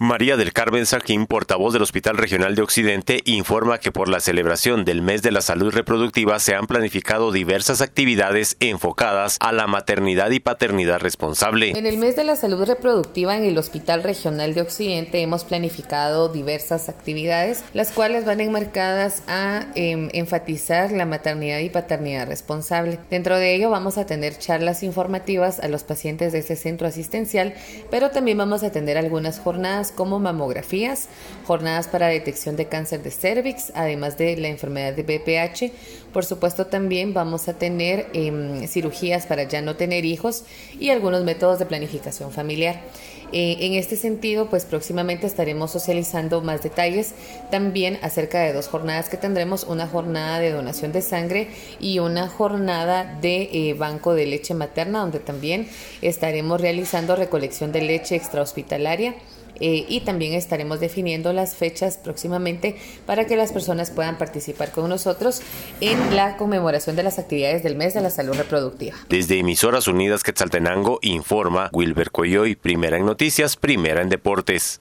María del Carmen Saquín, portavoz del Hospital Regional de Occidente, informa que por la celebración del Mes de la Salud Reproductiva se han planificado diversas actividades enfocadas a la maternidad y paternidad responsable. En el Mes de la Salud Reproductiva en el Hospital Regional de Occidente hemos planificado diversas actividades, las cuales van enmarcadas a em, enfatizar la maternidad y paternidad responsable. Dentro de ello vamos a tener charlas informativas a los pacientes de este centro asistencial, pero también vamos a tener algunas jornadas como mamografías, jornadas para detección de cáncer de cervix, además de la enfermedad de BPH. Por supuesto también vamos a tener em, cirugías para ya no tener hijos y algunos métodos de planificación familiar. Eh, en este sentido, pues próximamente estaremos socializando más detalles también acerca de dos jornadas que tendremos, una jornada de donación de sangre y una jornada de eh, banco de leche materna, donde también estaremos realizando recolección de leche extrahospitalaria eh, y también estaremos definiendo las fechas próximamente para que las personas puedan participar con nosotros en la conmemoración de las actividades del mes de la salud reproductiva. Desde Emisoras Unidas Quetzaltenango informa Wilber Coyoy, primera en noticias, primera en deportes.